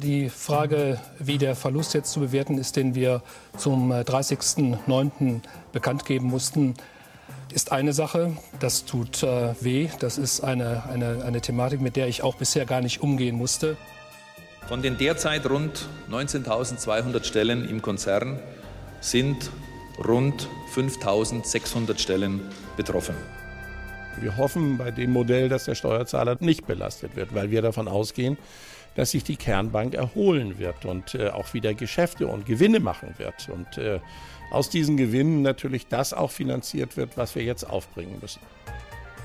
Die Frage, wie der Verlust jetzt zu bewerten ist, den wir zum 30.09. bekannt geben mussten, ist eine Sache. Das tut äh, weh. Das ist eine, eine, eine Thematik, mit der ich auch bisher gar nicht umgehen musste. Von den derzeit rund 19.200 Stellen im Konzern sind rund 5.600 Stellen betroffen. Wir hoffen bei dem Modell, dass der Steuerzahler nicht belastet wird, weil wir davon ausgehen, dass sich die Kernbank erholen wird und äh, auch wieder Geschäfte und Gewinne machen wird. Und äh, aus diesen Gewinnen natürlich das auch finanziert wird, was wir jetzt aufbringen müssen.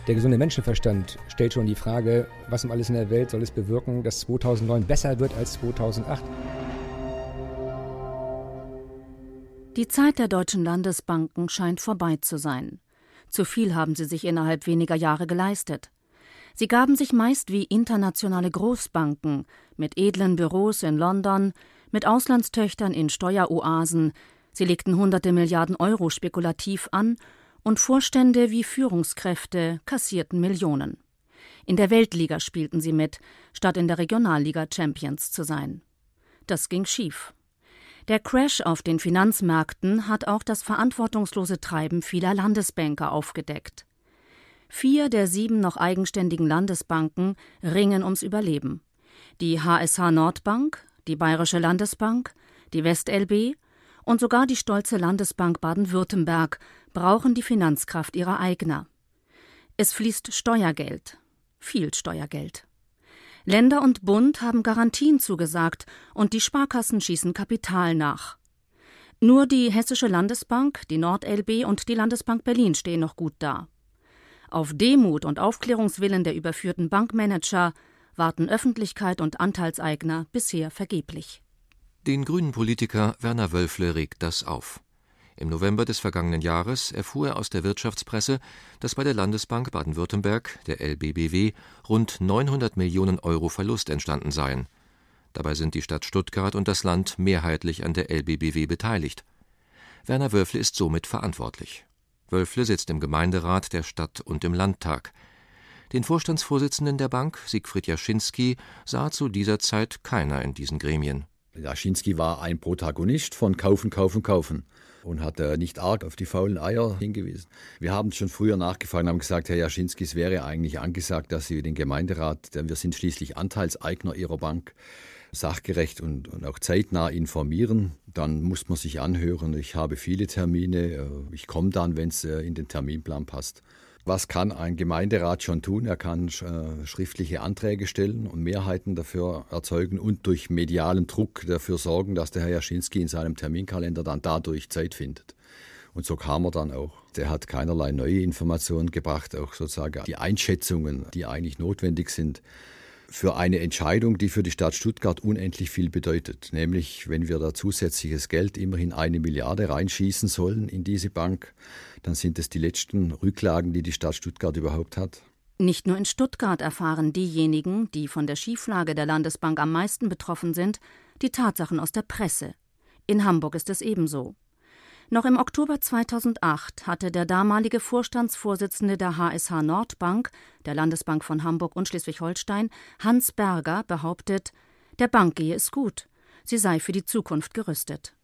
Der gesunde Menschenverstand stellt schon die Frage, was um alles in der Welt soll es bewirken, dass 2009 besser wird als 2008? Die Zeit der deutschen Landesbanken scheint vorbei zu sein. Zu viel haben sie sich innerhalb weniger Jahre geleistet. Sie gaben sich meist wie internationale Großbanken mit edlen Büros in London, mit Auslandstöchtern in Steueroasen, sie legten hunderte Milliarden Euro spekulativ an und Vorstände wie Führungskräfte kassierten Millionen. In der Weltliga spielten sie mit, statt in der Regionalliga Champions zu sein. Das ging schief. Der Crash auf den Finanzmärkten hat auch das verantwortungslose Treiben vieler Landesbanker aufgedeckt. Vier der sieben noch eigenständigen Landesbanken ringen ums Überleben. Die HSH Nordbank, die Bayerische Landesbank, die WestLB und sogar die stolze Landesbank Baden-Württemberg brauchen die Finanzkraft ihrer Eigner. Es fließt Steuergeld, viel Steuergeld. Länder und Bund haben Garantien zugesagt und die Sparkassen schießen Kapital nach. Nur die Hessische Landesbank, die NordLB und die Landesbank Berlin stehen noch gut da. Auf Demut und Aufklärungswillen der überführten Bankmanager warten Öffentlichkeit und Anteilseigner bisher vergeblich. Den grünen Politiker Werner Wölfle regt das auf. Im November des vergangenen Jahres erfuhr er aus der Wirtschaftspresse, dass bei der Landesbank Baden-Württemberg, der LBBW, rund 900 Millionen Euro Verlust entstanden seien. Dabei sind die Stadt Stuttgart und das Land mehrheitlich an der LBBW beteiligt. Werner Wölfle ist somit verantwortlich. Wölfle sitzt im Gemeinderat der Stadt und im Landtag. Den Vorstandsvorsitzenden der Bank, Siegfried Jaschinski, sah zu dieser Zeit keiner in diesen Gremien. Jaschinski war ein Protagonist von Kaufen, Kaufen, Kaufen und hat äh, nicht arg auf die faulen Eier hingewiesen. Wir haben schon früher nachgefragt und haben gesagt, Herr Jaschinski, es wäre eigentlich angesagt, dass Sie den Gemeinderat, denn wir sind schließlich Anteilseigner Ihrer Bank, sachgerecht und, und auch zeitnah informieren. Dann muss man sich anhören. Ich habe viele Termine. Äh, ich komme dann, wenn es äh, in den Terminplan passt. Was kann ein Gemeinderat schon tun? Er kann äh, schriftliche Anträge stellen und Mehrheiten dafür erzeugen und durch medialen Druck dafür sorgen, dass der Herr Jaschinski in seinem Terminkalender dann dadurch Zeit findet. Und so kam er dann auch. Der hat keinerlei neue Informationen gebracht, auch sozusagen die Einschätzungen, die eigentlich notwendig sind für eine Entscheidung, die für die Stadt Stuttgart unendlich viel bedeutet. Nämlich, wenn wir da zusätzliches Geld, immerhin eine Milliarde reinschießen sollen in diese Bank, dann sind es die letzten Rücklagen, die die Stadt Stuttgart überhaupt hat. Nicht nur in Stuttgart erfahren diejenigen, die von der Schieflage der Landesbank am meisten betroffen sind, die Tatsachen aus der Presse. In Hamburg ist es ebenso. Noch im Oktober 2008 hatte der damalige Vorstandsvorsitzende der HSH Nordbank, der Landesbank von Hamburg und Schleswig-Holstein, Hans Berger, behauptet, der Bank gehe es gut, sie sei für die Zukunft gerüstet.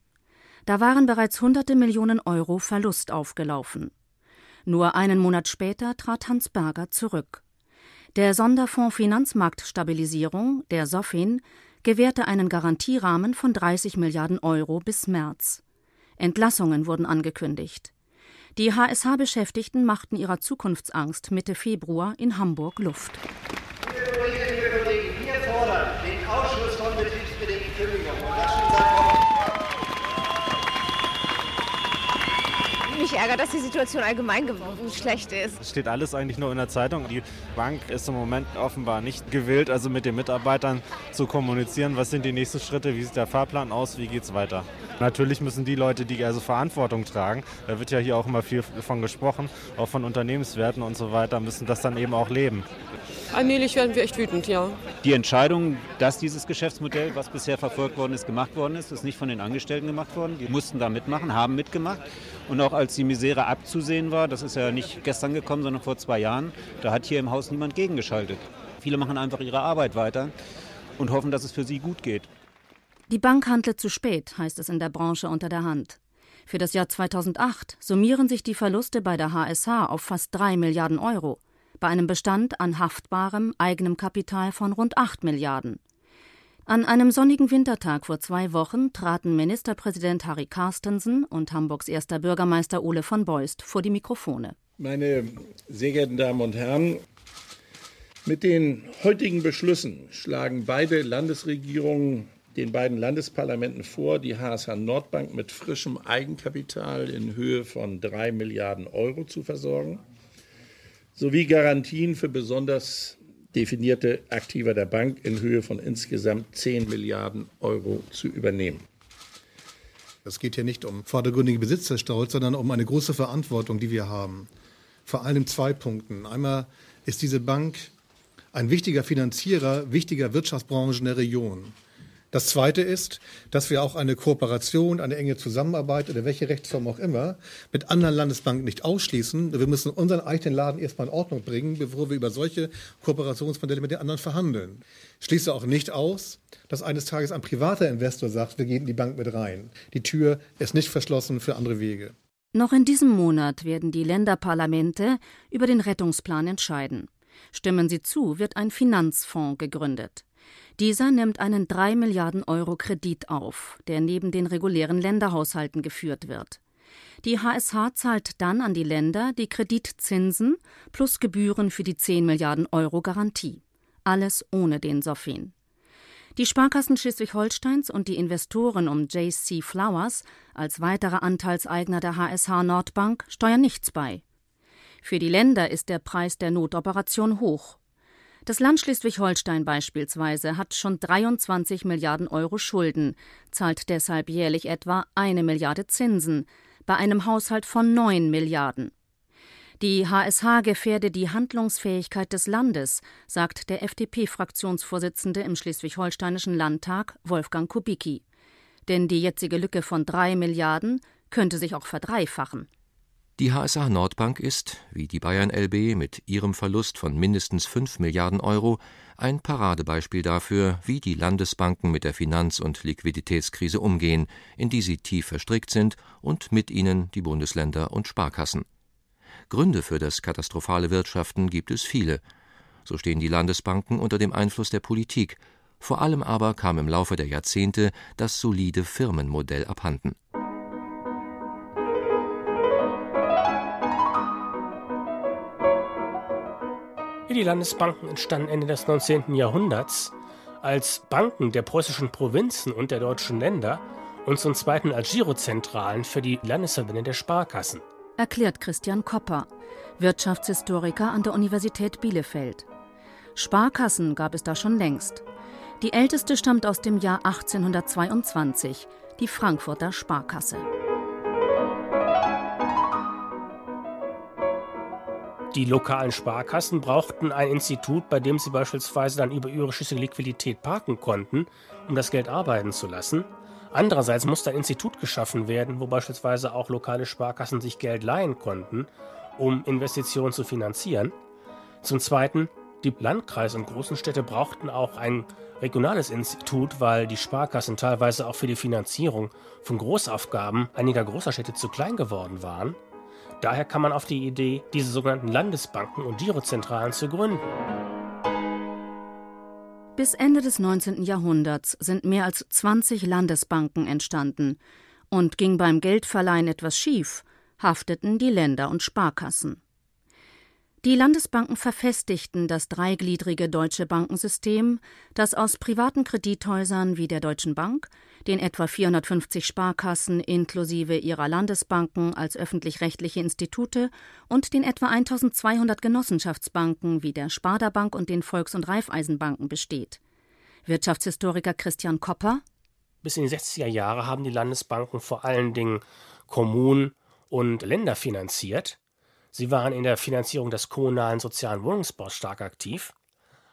Da waren bereits hunderte Millionen Euro Verlust aufgelaufen. Nur einen Monat später trat Hans Berger zurück. Der Sonderfonds Finanzmarktstabilisierung, der SOFIN, gewährte einen Garantierahmen von 30 Milliarden Euro bis März. Entlassungen wurden angekündigt. Die HSH-Beschäftigten machten ihrer Zukunftsangst Mitte Februar in Hamburg Luft. Wir fordern den Ausschluss von betriebsbedingten Kündigungen. Mich ärgert, dass die Situation allgemein schlecht ist. Es steht alles eigentlich nur in der Zeitung. Die Bank ist im Moment offenbar nicht gewillt, also mit den Mitarbeitern zu kommunizieren. Was sind die nächsten Schritte? Wie sieht der Fahrplan aus? Wie geht es weiter? Natürlich müssen die Leute, die also Verantwortung tragen, da wird ja hier auch immer viel von gesprochen, auch von Unternehmenswerten und so weiter, müssen das dann eben auch leben. Allmählich werden wir echt wütend, ja. Die Entscheidung, dass dieses Geschäftsmodell, was bisher verfolgt worden ist, gemacht worden ist, ist nicht von den Angestellten gemacht worden. Die mussten da mitmachen, haben mitgemacht. Und auch als die Misere abzusehen war, das ist ja nicht gestern gekommen, sondern vor zwei Jahren, da hat hier im Haus niemand gegengeschaltet. Viele machen einfach ihre Arbeit weiter und hoffen, dass es für sie gut geht. Die Bank handelt zu spät, heißt es in der Branche unter der Hand. Für das Jahr 2008 summieren sich die Verluste bei der HSH auf fast 3 Milliarden Euro, bei einem Bestand an haftbarem eigenem Kapital von rund 8 Milliarden. An einem sonnigen Wintertag vor zwei Wochen traten Ministerpräsident Harry Carstensen und Hamburgs erster Bürgermeister Ole von Beust vor die Mikrofone. Meine sehr geehrten Damen und Herren, mit den heutigen Beschlüssen schlagen beide Landesregierungen den beiden Landesparlamenten vor, die HSH Nordbank mit frischem Eigenkapital in Höhe von drei Milliarden Euro zu versorgen, sowie Garantien für besonders definierte Aktiva der Bank in Höhe von insgesamt 10 Milliarden Euro zu übernehmen. Es geht hier nicht um vordergründige Besitzerstolz, sondern um eine große Verantwortung, die wir haben. Vor allem zwei Punkten. Einmal ist diese Bank ein wichtiger Finanzierer wichtiger Wirtschaftsbranchen der Region. Das Zweite ist, dass wir auch eine Kooperation, eine enge Zusammenarbeit oder welche Rechtsform auch immer mit anderen Landesbanken nicht ausschließen. Wir müssen unseren eigenen Laden erstmal in Ordnung bringen, bevor wir über solche Kooperationsmodelle mit den anderen verhandeln. Schließe auch nicht aus, dass eines Tages ein privater Investor sagt, wir gehen in die Bank mit rein. Die Tür ist nicht verschlossen für andere Wege. Noch in diesem Monat werden die Länderparlamente über den Rettungsplan entscheiden. Stimmen sie zu, wird ein Finanzfonds gegründet. Dieser nimmt einen 3 Milliarden Euro Kredit auf, der neben den regulären Länderhaushalten geführt wird. Die HSH zahlt dann an die Länder die Kreditzinsen plus Gebühren für die 10 Milliarden Euro Garantie. Alles ohne den Soffin. Die Sparkassen Schleswig-Holsteins und die Investoren um JC Flowers als weiterer Anteilseigner der HSH Nordbank steuern nichts bei. Für die Länder ist der Preis der Notoperation hoch das Land Schleswig-Holstein beispielsweise hat schon 23 Milliarden Euro Schulden, zahlt deshalb jährlich etwa eine Milliarde Zinsen, bei einem Haushalt von 9 Milliarden. Die HSH gefährde die Handlungsfähigkeit des Landes, sagt der FDP-Fraktionsvorsitzende im Schleswig-Holsteinischen Landtag Wolfgang Kubicki. Denn die jetzige Lücke von drei Milliarden könnte sich auch verdreifachen. Die HSA Nordbank ist, wie die Bayern LB mit ihrem Verlust von mindestens 5 Milliarden Euro, ein Paradebeispiel dafür, wie die Landesbanken mit der Finanz- und Liquiditätskrise umgehen, in die sie tief verstrickt sind, und mit ihnen die Bundesländer und Sparkassen. Gründe für das katastrophale Wirtschaften gibt es viele. So stehen die Landesbanken unter dem Einfluss der Politik. Vor allem aber kam im Laufe der Jahrzehnte das solide Firmenmodell abhanden. Die Landesbanken entstanden Ende des 19. Jahrhunderts als Banken der preußischen Provinzen und der deutschen Länder und zum Zweiten als Girozentralen für die Landesverbände der Sparkassen. Erklärt Christian Kopper, Wirtschaftshistoriker an der Universität Bielefeld. Sparkassen gab es da schon längst. Die älteste stammt aus dem Jahr 1822, die Frankfurter Sparkasse. Die lokalen Sparkassen brauchten ein Institut, bei dem sie beispielsweise dann über ihre schüssige Liquidität parken konnten, um das Geld arbeiten zu lassen. Andererseits musste ein Institut geschaffen werden, wo beispielsweise auch lokale Sparkassen sich Geld leihen konnten, um Investitionen zu finanzieren. Zum Zweiten, die Landkreise und großen Städte brauchten auch ein regionales Institut, weil die Sparkassen teilweise auch für die Finanzierung von Großaufgaben einiger großer Städte zu klein geworden waren. Daher kam man auf die Idee, diese sogenannten Landesbanken und Girozentralen zu gründen. Bis Ende des 19. Jahrhunderts sind mehr als 20 Landesbanken entstanden. Und ging beim Geldverleihen etwas schief, hafteten die Länder und Sparkassen. Die Landesbanken verfestigten das dreigliedrige deutsche Bankensystem, das aus privaten Kredithäusern wie der Deutschen Bank, den etwa 450 Sparkassen inklusive ihrer Landesbanken als öffentlich-rechtliche Institute und den etwa 1200 Genossenschaftsbanken wie der Sparda Bank und den Volks- und Raiffeisenbanken besteht. Wirtschaftshistoriker Christian Kopper Bis in die 60er Jahre haben die Landesbanken vor allen Dingen Kommunen und Länder finanziert Sie waren in der Finanzierung des kommunalen sozialen Wohnungsbaus stark aktiv,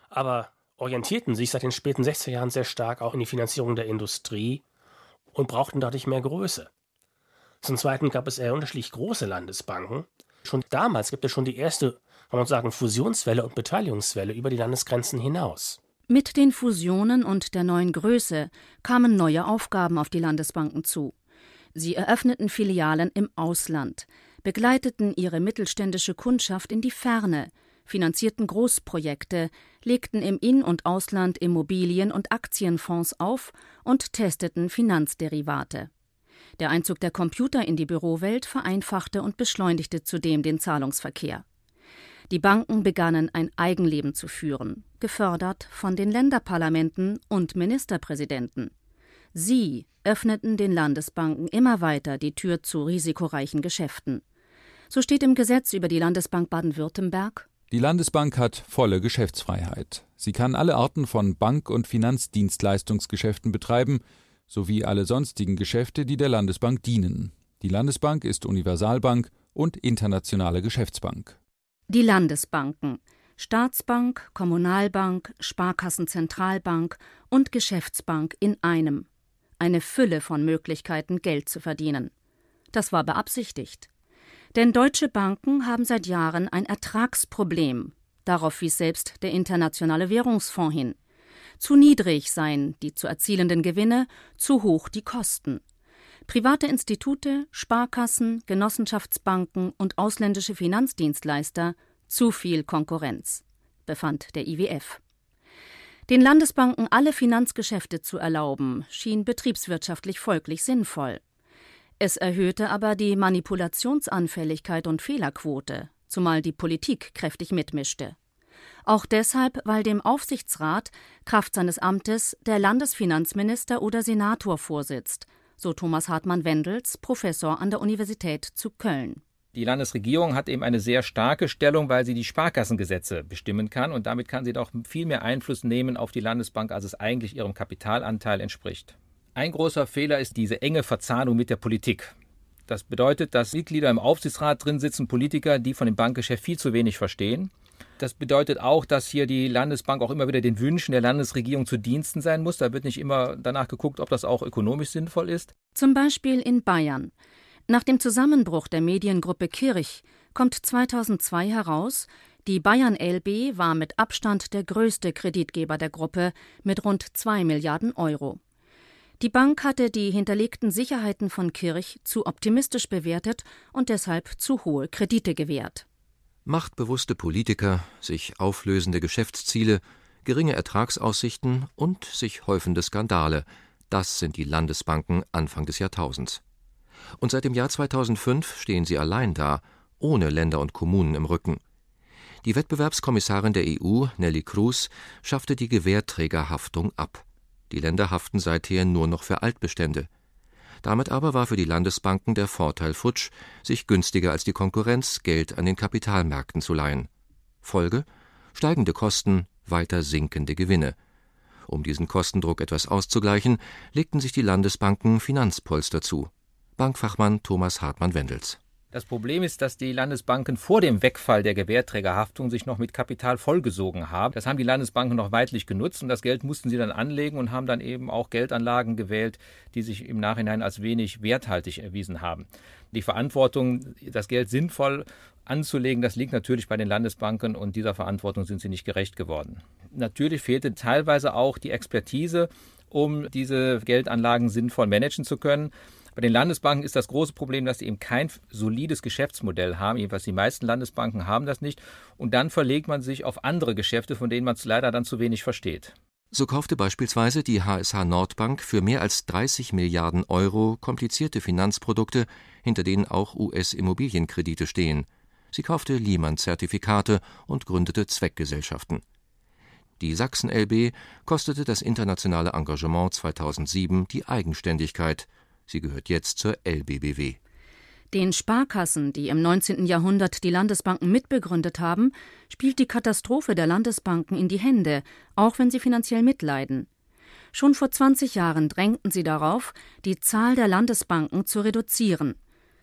aber orientierten sich seit den späten 60er Jahren sehr stark auch in die Finanzierung der Industrie und brauchten dadurch mehr Größe. Zum Zweiten gab es eher unterschiedlich große Landesbanken. Schon damals gibt es schon die erste, kann man sagen, Fusionswelle und Beteiligungswelle über die Landesgrenzen hinaus. Mit den Fusionen und der neuen Größe kamen neue Aufgaben auf die Landesbanken zu. Sie eröffneten Filialen im Ausland, begleiteten ihre mittelständische Kundschaft in die Ferne, finanzierten Großprojekte, legten im In- und Ausland Immobilien- und Aktienfonds auf und testeten Finanzderivate. Der Einzug der Computer in die Bürowelt vereinfachte und beschleunigte zudem den Zahlungsverkehr. Die Banken begannen ein Eigenleben zu führen, gefördert von den Länderparlamenten und Ministerpräsidenten. Sie öffneten den Landesbanken immer weiter die Tür zu risikoreichen Geschäften. So steht im Gesetz über die Landesbank Baden-Württemberg Die Landesbank hat volle Geschäftsfreiheit. Sie kann alle Arten von Bank- und Finanzdienstleistungsgeschäften betreiben, sowie alle sonstigen Geschäfte, die der Landesbank dienen. Die Landesbank ist Universalbank und internationale Geschäftsbank. Die Landesbanken Staatsbank, Kommunalbank, Sparkassenzentralbank und Geschäftsbank in einem. Eine Fülle von Möglichkeiten, Geld zu verdienen. Das war beabsichtigt. Denn deutsche Banken haben seit Jahren ein Ertragsproblem. Darauf wies selbst der Internationale Währungsfonds hin. Zu niedrig seien die zu erzielenden Gewinne, zu hoch die Kosten. Private Institute, Sparkassen, Genossenschaftsbanken und ausländische Finanzdienstleister zu viel Konkurrenz, befand der IWF. Den Landesbanken alle Finanzgeschäfte zu erlauben, schien betriebswirtschaftlich folglich sinnvoll. Es erhöhte aber die Manipulationsanfälligkeit und Fehlerquote, zumal die Politik kräftig mitmischte. Auch deshalb, weil dem Aufsichtsrat Kraft seines Amtes der Landesfinanzminister oder Senator vorsitzt, so Thomas Hartmann Wendels, Professor an der Universität zu Köln. Die Landesregierung hat eben eine sehr starke Stellung, weil sie die Sparkassengesetze bestimmen kann und damit kann sie doch viel mehr Einfluss nehmen auf die Landesbank, als es eigentlich ihrem Kapitalanteil entspricht. Ein großer Fehler ist diese enge Verzahnung mit der Politik. Das bedeutet, dass Mitglieder im Aufsichtsrat drin sitzen, Politiker, die von dem Bankgeschäft viel zu wenig verstehen. Das bedeutet auch, dass hier die Landesbank auch immer wieder den Wünschen der Landesregierung zu Diensten sein muss. Da wird nicht immer danach geguckt, ob das auch ökonomisch sinnvoll ist. Zum Beispiel in Bayern. Nach dem Zusammenbruch der Mediengruppe Kirch kommt 2002 heraus, die Bayern LB war mit Abstand der größte Kreditgeber der Gruppe mit rund 2 Milliarden Euro. Die Bank hatte die hinterlegten Sicherheiten von Kirch zu optimistisch bewertet und deshalb zu hohe Kredite gewährt. Machtbewusste Politiker, sich auflösende Geschäftsziele, geringe Ertragsaussichten und sich häufende Skandale, das sind die Landesbanken Anfang des Jahrtausends. Und seit dem Jahr 2005 stehen sie allein da, ohne Länder und Kommunen im Rücken. Die Wettbewerbskommissarin der EU, Nelly Cruz, schaffte die Gewährträgerhaftung ab. Die Länder haften seither nur noch für Altbestände. Damit aber war für die Landesbanken der Vorteil futsch, sich günstiger als die Konkurrenz Geld an den Kapitalmärkten zu leihen. Folge steigende Kosten, weiter sinkende Gewinne. Um diesen Kostendruck etwas auszugleichen, legten sich die Landesbanken Finanzpolster zu. Bankfachmann Thomas Hartmann-Wendels. Das Problem ist, dass die Landesbanken vor dem Wegfall der Gewährträgerhaftung sich noch mit Kapital vollgesogen haben. Das haben die Landesbanken noch weitlich genutzt und das Geld mussten sie dann anlegen und haben dann eben auch Geldanlagen gewählt, die sich im Nachhinein als wenig werthaltig erwiesen haben. Die Verantwortung, das Geld sinnvoll anzulegen, das liegt natürlich bei den Landesbanken und dieser Verantwortung sind sie nicht gerecht geworden. Natürlich fehlte teilweise auch die Expertise, um diese Geldanlagen sinnvoll managen zu können. Bei den Landesbanken ist das große Problem, dass sie eben kein solides Geschäftsmodell haben. Jedenfalls die meisten Landesbanken haben das nicht. Und dann verlegt man sich auf andere Geschäfte, von denen man es leider dann zu wenig versteht. So kaufte beispielsweise die HSH Nordbank für mehr als 30 Milliarden Euro komplizierte Finanzprodukte, hinter denen auch US-Immobilienkredite stehen. Sie kaufte Lehman-Zertifikate und gründete Zweckgesellschaften. Die Sachsen LB kostete das internationale Engagement 2007 die Eigenständigkeit. Sie gehört jetzt zur LBBW. Den Sparkassen, die im 19. Jahrhundert die Landesbanken mitbegründet haben, spielt die Katastrophe der Landesbanken in die Hände, auch wenn sie finanziell mitleiden. Schon vor 20 Jahren drängten sie darauf, die Zahl der Landesbanken zu reduzieren.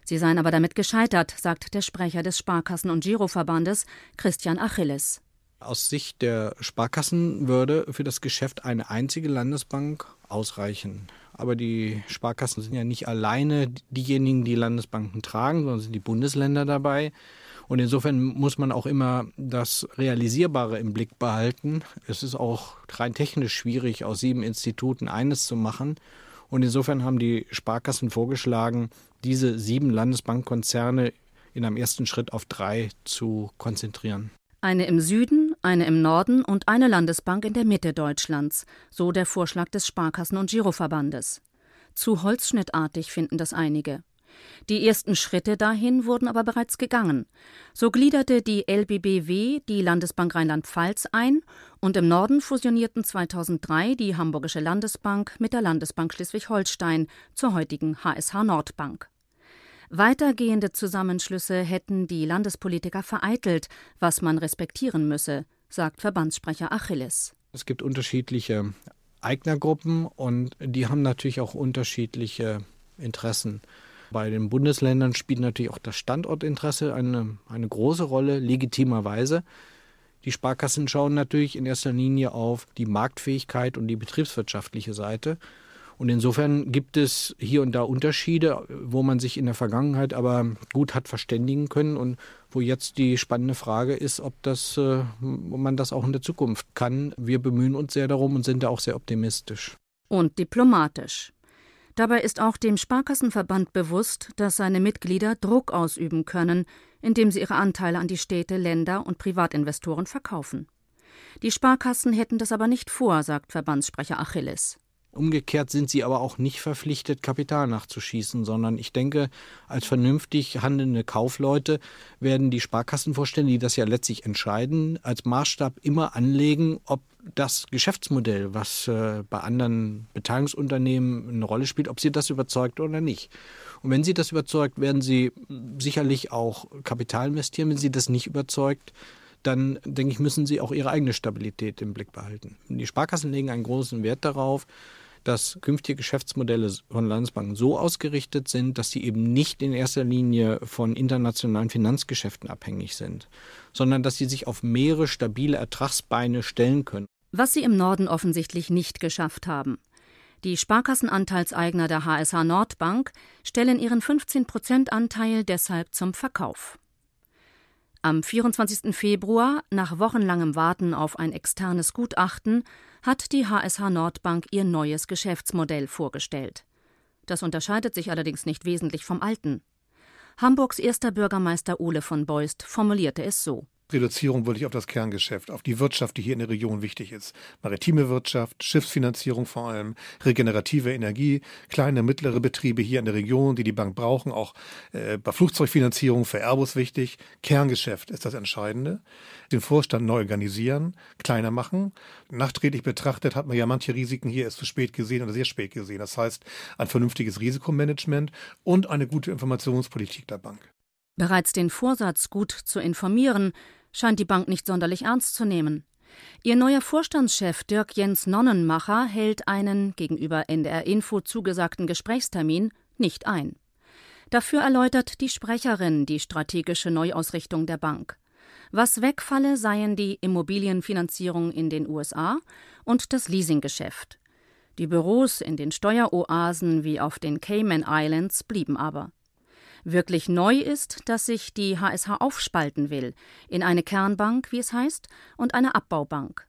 Sie seien aber damit gescheitert, sagt der Sprecher des Sparkassen- und Giroverbandes, Christian Achilles. Aus Sicht der Sparkassen würde für das Geschäft eine einzige Landesbank ausreichen. Aber die Sparkassen sind ja nicht alleine diejenigen, die Landesbanken tragen, sondern sind die Bundesländer dabei. Und insofern muss man auch immer das Realisierbare im Blick behalten. Es ist auch rein technisch schwierig, aus sieben Instituten eines zu machen. Und insofern haben die Sparkassen vorgeschlagen, diese sieben Landesbankkonzerne in einem ersten Schritt auf drei zu konzentrieren. Eine im Süden, eine im Norden und eine Landesbank in der Mitte Deutschlands, so der Vorschlag des Sparkassen- und Giroverbandes. Zu holzschnittartig finden das einige. Die ersten Schritte dahin wurden aber bereits gegangen. So gliederte die LBBW die Landesbank Rheinland-Pfalz ein und im Norden fusionierten 2003 die Hamburgische Landesbank mit der Landesbank Schleswig-Holstein zur heutigen HSH Nordbank. Weitergehende Zusammenschlüsse hätten die Landespolitiker vereitelt, was man respektieren müsse, sagt Verbandssprecher Achilles. Es gibt unterschiedliche Eignergruppen und die haben natürlich auch unterschiedliche Interessen. Bei den Bundesländern spielt natürlich auch das Standortinteresse eine, eine große Rolle, legitimerweise. Die Sparkassen schauen natürlich in erster Linie auf die Marktfähigkeit und die betriebswirtschaftliche Seite. Und insofern gibt es hier und da Unterschiede, wo man sich in der Vergangenheit aber gut hat verständigen können und wo jetzt die spannende Frage ist, ob das, äh, man das auch in der Zukunft kann. Wir bemühen uns sehr darum und sind da auch sehr optimistisch. Und diplomatisch. Dabei ist auch dem Sparkassenverband bewusst, dass seine Mitglieder Druck ausüben können, indem sie ihre Anteile an die Städte, Länder und Privatinvestoren verkaufen. Die Sparkassen hätten das aber nicht vor, sagt Verbandssprecher Achilles. Umgekehrt sind sie aber auch nicht verpflichtet, Kapital nachzuschießen, sondern ich denke, als vernünftig handelnde Kaufleute werden die Sparkassenvorstände, die das ja letztlich entscheiden, als Maßstab immer anlegen, ob das Geschäftsmodell, was äh, bei anderen Beteiligungsunternehmen eine Rolle spielt, ob sie das überzeugt oder nicht. Und wenn sie das überzeugt, werden sie sicherlich auch Kapital investieren. Wenn sie das nicht überzeugt, dann denke ich, müssen sie auch ihre eigene Stabilität im Blick behalten. Die Sparkassen legen einen großen Wert darauf, dass künftige Geschäftsmodelle von Landesbanken so ausgerichtet sind, dass sie eben nicht in erster Linie von internationalen Finanzgeschäften abhängig sind, sondern dass sie sich auf mehrere stabile Ertragsbeine stellen können. Was sie im Norden offensichtlich nicht geschafft haben. Die Sparkassenanteilseigner der HSH Nordbank stellen ihren 15-Prozent-Anteil deshalb zum Verkauf. Am 24. Februar, nach wochenlangem Warten auf ein externes Gutachten, hat die HSH Nordbank ihr neues Geschäftsmodell vorgestellt. Das unterscheidet sich allerdings nicht wesentlich vom alten. Hamburgs erster Bürgermeister Ole von Beust formulierte es so Reduzierung wirklich auf das Kerngeschäft, auf die Wirtschaft, die hier in der Region wichtig ist. Maritime Wirtschaft, Schiffsfinanzierung vor allem, regenerative Energie, kleine, mittlere Betriebe hier in der Region, die die Bank brauchen, auch äh, bei Flugzeugfinanzierung für Airbus wichtig. Kerngeschäft ist das Entscheidende. Den Vorstand neu organisieren, kleiner machen. Nachträglich betrachtet hat man ja manche Risiken hier erst zu spät gesehen oder sehr spät gesehen. Das heißt, ein vernünftiges Risikomanagement und eine gute Informationspolitik der Bank. Bereits den Vorsatz, gut zu informieren, scheint die Bank nicht sonderlich ernst zu nehmen. Ihr neuer Vorstandschef Dirk Jens Nonnenmacher hält einen gegenüber NDR Info zugesagten Gesprächstermin nicht ein. Dafür erläutert die Sprecherin die strategische Neuausrichtung der Bank. Was wegfalle, seien die Immobilienfinanzierung in den USA und das Leasinggeschäft. Die Büros in den Steueroasen wie auf den Cayman Islands blieben aber. Wirklich neu ist, dass sich die HSH aufspalten will in eine Kernbank, wie es heißt, und eine Abbaubank.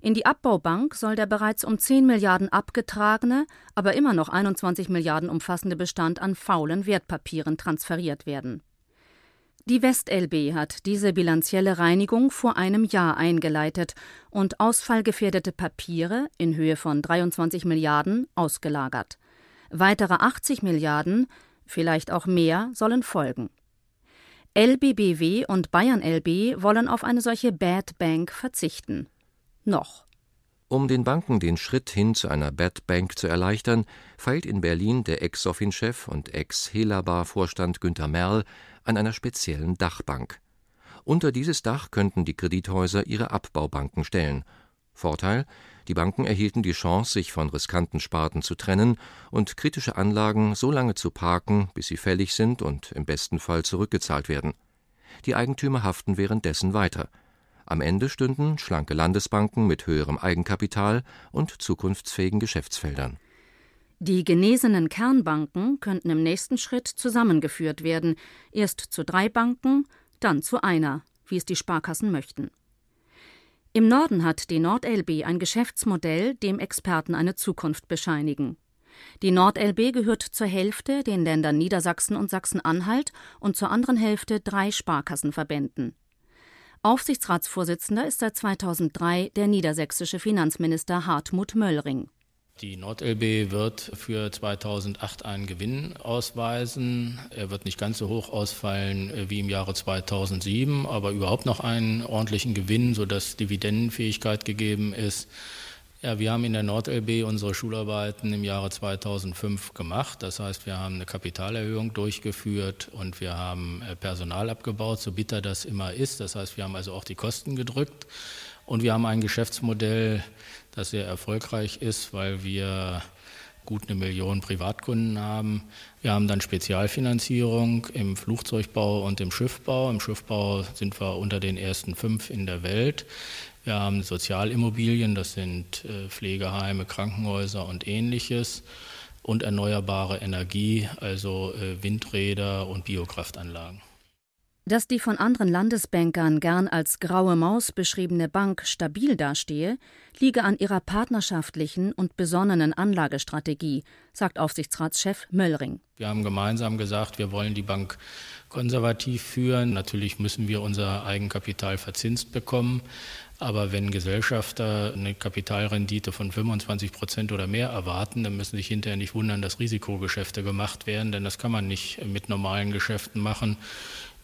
In die Abbaubank soll der bereits um 10 Milliarden abgetragene, aber immer noch 21 Milliarden umfassende Bestand an faulen Wertpapieren transferiert werden. Die WestLB hat diese bilanzielle Reinigung vor einem Jahr eingeleitet und ausfallgefährdete Papiere in Höhe von 23 Milliarden ausgelagert. Weitere 80 Milliarden vielleicht auch mehr, sollen folgen. LBBW und Bayern LB wollen auf eine solche Bad Bank verzichten. Noch. Um den Banken den Schritt hin zu einer Bad Bank zu erleichtern, feilt in Berlin der Ex-Sofin-Chef und Ex-Helabar-Vorstand Günter Merl an einer speziellen Dachbank. Unter dieses Dach könnten die Kredithäuser ihre Abbaubanken stellen. Vorteil: die Banken erhielten die Chance, sich von riskanten Sparten zu trennen und kritische Anlagen so lange zu parken, bis sie fällig sind und im besten Fall zurückgezahlt werden. Die Eigentümer haften währenddessen weiter. Am Ende stünden schlanke Landesbanken mit höherem Eigenkapital und zukunftsfähigen Geschäftsfeldern. Die genesenen Kernbanken könnten im nächsten Schritt zusammengeführt werden, erst zu drei Banken, dann zu einer, wie es die Sparkassen möchten. Im Norden hat die NordLB ein Geschäftsmodell, dem Experten eine Zukunft bescheinigen. Die NordLB gehört zur Hälfte den Ländern Niedersachsen und Sachsen-Anhalt und zur anderen Hälfte drei Sparkassenverbänden. Aufsichtsratsvorsitzender ist seit 2003 der niedersächsische Finanzminister Hartmut Möllring. Die NordLB wird für 2008 einen Gewinn ausweisen. Er wird nicht ganz so hoch ausfallen wie im Jahre 2007, aber überhaupt noch einen ordentlichen Gewinn, sodass Dividendenfähigkeit gegeben ist. Ja, wir haben in der NordLB unsere Schularbeiten im Jahre 2005 gemacht. Das heißt, wir haben eine Kapitalerhöhung durchgeführt und wir haben äh, Personal abgebaut, so bitter das immer ist. Das heißt, wir haben also auch die Kosten gedrückt und wir haben ein Geschäftsmodell, das sehr erfolgreich ist, weil wir gut eine Million Privatkunden haben. Wir haben dann Spezialfinanzierung im Flugzeugbau und im Schiffbau. Im Schiffbau sind wir unter den ersten fünf in der Welt. Wir haben Sozialimmobilien, das sind äh, Pflegeheime, Krankenhäuser und ähnliches. Und erneuerbare Energie, also äh, Windräder und Biokraftanlagen. Dass die von anderen Landesbankern gern als graue Maus beschriebene Bank stabil dastehe, liege an ihrer partnerschaftlichen und besonnenen Anlagestrategie, sagt Aufsichtsratschef Möllring. Wir haben gemeinsam gesagt, wir wollen die Bank konservativ führen. Natürlich müssen wir unser Eigenkapital verzinst bekommen. Aber wenn Gesellschafter eine Kapitalrendite von 25 Prozent oder mehr erwarten, dann müssen sich hinterher nicht wundern, dass Risikogeschäfte gemacht werden, denn das kann man nicht mit normalen Geschäften machen.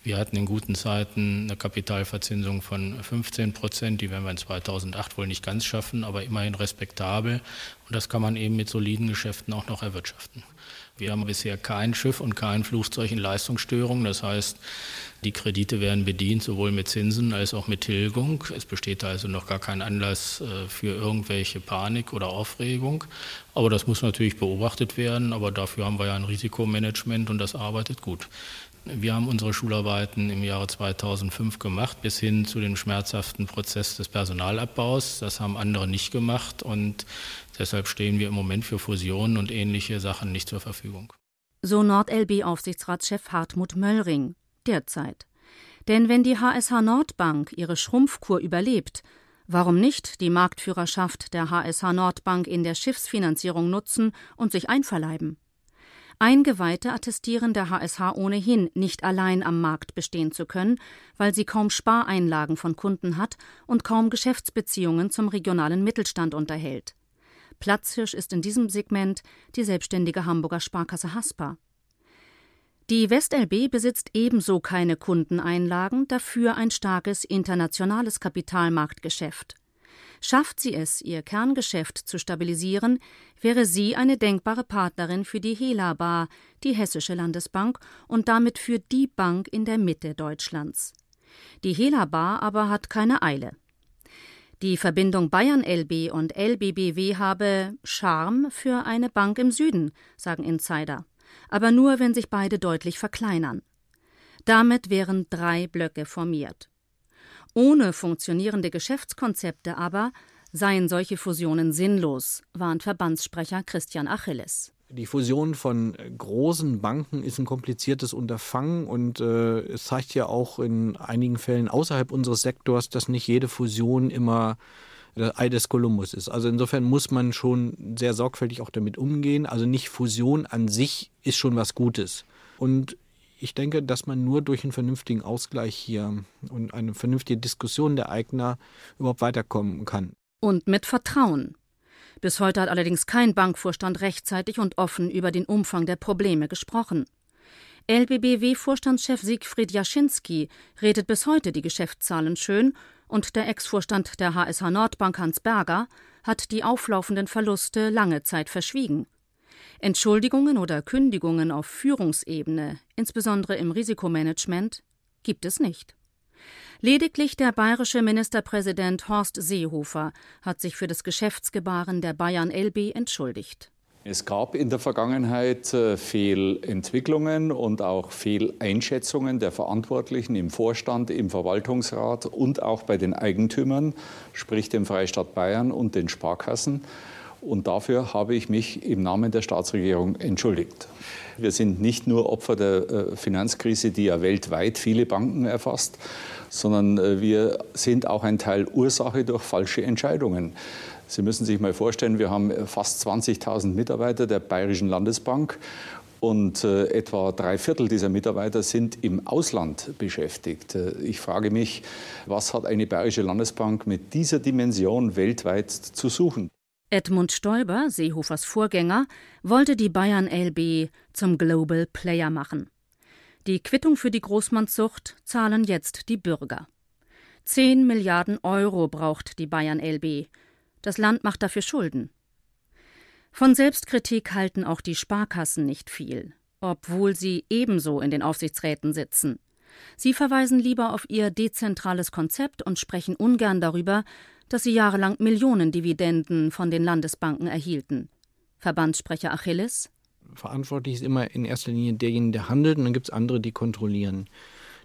Wir hatten in guten Zeiten eine Kapitalverzinsung von 15 Prozent. Die werden wir in 2008 wohl nicht ganz schaffen, aber immerhin respektabel. Und das kann man eben mit soliden Geschäften auch noch erwirtschaften. Wir haben bisher kein Schiff und kein Flugzeug in Leistungsstörung. Das heißt, die Kredite werden bedient, sowohl mit Zinsen als auch mit Tilgung. Es besteht also noch gar kein Anlass äh, für irgendwelche Panik oder Aufregung. Aber das muss natürlich beobachtet werden. Aber dafür haben wir ja ein Risikomanagement und das arbeitet gut. Wir haben unsere Schularbeiten im Jahre 2005 gemacht, bis hin zu dem schmerzhaften Prozess des Personalabbaus. Das haben andere nicht gemacht und deshalb stehen wir im Moment für Fusionen und ähnliche Sachen nicht zur Verfügung. So NordLB-Aufsichtsratschef Hartmut Möllring derzeit. Denn wenn die HSH Nordbank ihre Schrumpfkur überlebt, warum nicht die Marktführerschaft der HSH Nordbank in der Schiffsfinanzierung nutzen und sich einverleiben? Eingeweihte attestieren der HSH ohnehin, nicht allein am Markt bestehen zu können, weil sie kaum Spareinlagen von Kunden hat und kaum Geschäftsbeziehungen zum regionalen Mittelstand unterhält. Platzhirsch ist in diesem Segment die selbstständige Hamburger Sparkasse Haspa. Die WestLB besitzt ebenso keine Kundeneinlagen, dafür ein starkes internationales Kapitalmarktgeschäft. Schafft sie es, ihr Kerngeschäft zu stabilisieren, wäre sie eine denkbare Partnerin für die Hela Bar, die Hessische Landesbank, und damit für die Bank in der Mitte Deutschlands. Die Hela Bar aber hat keine Eile. Die Verbindung Bayern LB und LBBW habe Charme für eine Bank im Süden, sagen Insider. Aber nur, wenn sich beide deutlich verkleinern. Damit wären drei Blöcke formiert. Ohne funktionierende Geschäftskonzepte aber seien solche Fusionen sinnlos, warnt Verbandssprecher Christian Achilles. Die Fusion von großen Banken ist ein kompliziertes Unterfangen und äh, es zeigt ja auch in einigen Fällen außerhalb unseres Sektors, dass nicht jede Fusion immer das Ei des Kolumbus ist. Also insofern muss man schon sehr sorgfältig auch damit umgehen. Also nicht Fusion an sich ist schon was Gutes. Und ich denke, dass man nur durch einen vernünftigen Ausgleich hier und eine vernünftige Diskussion der Eigner überhaupt weiterkommen kann. Und mit Vertrauen. Bis heute hat allerdings kein Bankvorstand rechtzeitig und offen über den Umfang der Probleme gesprochen. LBBW-Vorstandschef Siegfried Jaschinski redet bis heute die Geschäftszahlen schön und der Ex-Vorstand der HSH Nordbank Hans Berger hat die auflaufenden Verluste lange Zeit verschwiegen. Entschuldigungen oder Kündigungen auf Führungsebene, insbesondere im Risikomanagement, gibt es nicht. Lediglich der bayerische Ministerpräsident Horst Seehofer hat sich für das Geschäftsgebaren der Bayern LB entschuldigt. Es gab in der Vergangenheit äh, Fehlentwicklungen und auch Fehleinschätzungen der Verantwortlichen im Vorstand, im Verwaltungsrat und auch bei den Eigentümern, sprich dem Freistaat Bayern und den Sparkassen. Und dafür habe ich mich im Namen der Staatsregierung entschuldigt. Wir sind nicht nur Opfer der äh, Finanzkrise, die ja weltweit viele Banken erfasst, sondern äh, wir sind auch ein Teil Ursache durch falsche Entscheidungen. Sie müssen sich mal vorstellen, wir haben fast 20.000 Mitarbeiter der Bayerischen Landesbank und äh, etwa drei Viertel dieser Mitarbeiter sind im Ausland beschäftigt. Äh, ich frage mich, was hat eine Bayerische Landesbank mit dieser Dimension weltweit zu suchen? Edmund Stoiber, Seehofers Vorgänger, wollte die Bayern LB zum Global Player machen. Die Quittung für die Großmannszucht zahlen jetzt die Bürger. Zehn Milliarden Euro braucht die Bayern LB. Das Land macht dafür Schulden. Von Selbstkritik halten auch die Sparkassen nicht viel, obwohl sie ebenso in den Aufsichtsräten sitzen. Sie verweisen lieber auf ihr dezentrales Konzept und sprechen ungern darüber, dass sie jahrelang Millionen Dividenden von den Landesbanken erhielten. Verbandssprecher Achilles Verantwortlich ist immer in erster Linie derjenige, der handelt, und dann gibt es andere, die kontrollieren.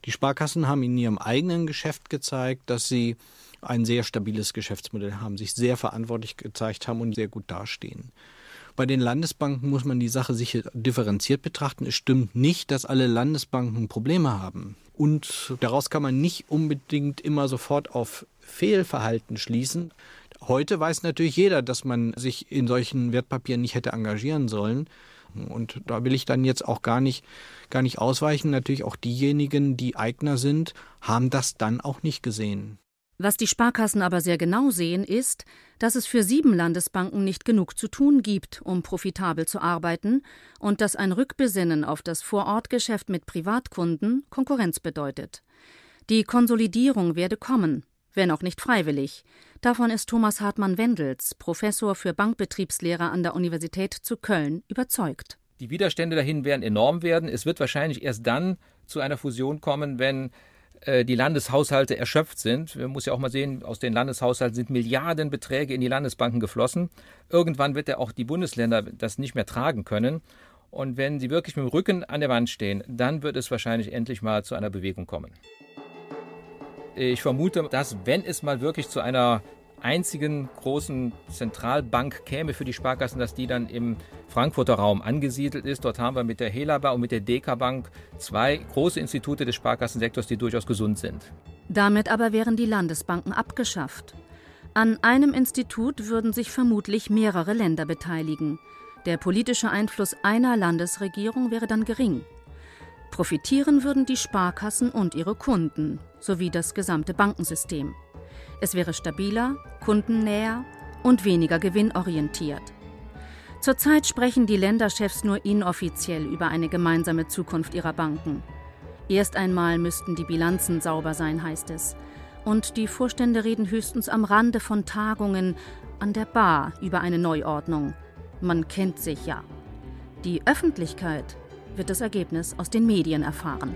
Die Sparkassen haben in ihrem eigenen Geschäft gezeigt, dass sie ein sehr stabiles Geschäftsmodell haben, sich sehr verantwortlich gezeigt haben und sehr gut dastehen. Bei den Landesbanken muss man die Sache sicher differenziert betrachten. Es stimmt nicht, dass alle Landesbanken Probleme haben. Und daraus kann man nicht unbedingt immer sofort auf Fehlverhalten schließen. Heute weiß natürlich jeder, dass man sich in solchen Wertpapieren nicht hätte engagieren sollen. Und da will ich dann jetzt auch gar nicht, gar nicht ausweichen. Natürlich auch diejenigen, die Eigner sind, haben das dann auch nicht gesehen. Was die Sparkassen aber sehr genau sehen, ist, dass es für sieben Landesbanken nicht genug zu tun gibt, um profitabel zu arbeiten, und dass ein Rückbesinnen auf das Vorortgeschäft mit Privatkunden Konkurrenz bedeutet. Die Konsolidierung werde kommen, wenn auch nicht freiwillig. Davon ist Thomas Hartmann-Wendels, Professor für Bankbetriebslehre an der Universität zu Köln, überzeugt. Die Widerstände dahin werden enorm werden. Es wird wahrscheinlich erst dann zu einer Fusion kommen, wenn äh, die Landeshaushalte erschöpft sind. Man muss ja auch mal sehen, aus den Landeshaushalten sind Milliardenbeträge in die Landesbanken geflossen. Irgendwann wird ja auch die Bundesländer das nicht mehr tragen können. Und wenn sie wirklich mit dem Rücken an der Wand stehen, dann wird es wahrscheinlich endlich mal zu einer Bewegung kommen. Ich vermute, dass wenn es mal wirklich zu einer einzigen großen Zentralbank käme für die Sparkassen, dass die dann im Frankfurter Raum angesiedelt ist. Dort haben wir mit der Helaba und mit der DK Bank zwei große Institute des Sparkassensektors, die durchaus gesund sind. Damit aber wären die Landesbanken abgeschafft. An einem Institut würden sich vermutlich mehrere Länder beteiligen. Der politische Einfluss einer Landesregierung wäre dann gering. Profitieren würden die Sparkassen und ihre Kunden sowie das gesamte Bankensystem. Es wäre stabiler, kundennäher und weniger gewinnorientiert. Zurzeit sprechen die Länderchefs nur inoffiziell über eine gemeinsame Zukunft ihrer Banken. Erst einmal müssten die Bilanzen sauber sein, heißt es. Und die Vorstände reden höchstens am Rande von Tagungen an der Bar über eine Neuordnung. Man kennt sich ja. Die Öffentlichkeit wird das Ergebnis aus den Medien erfahren.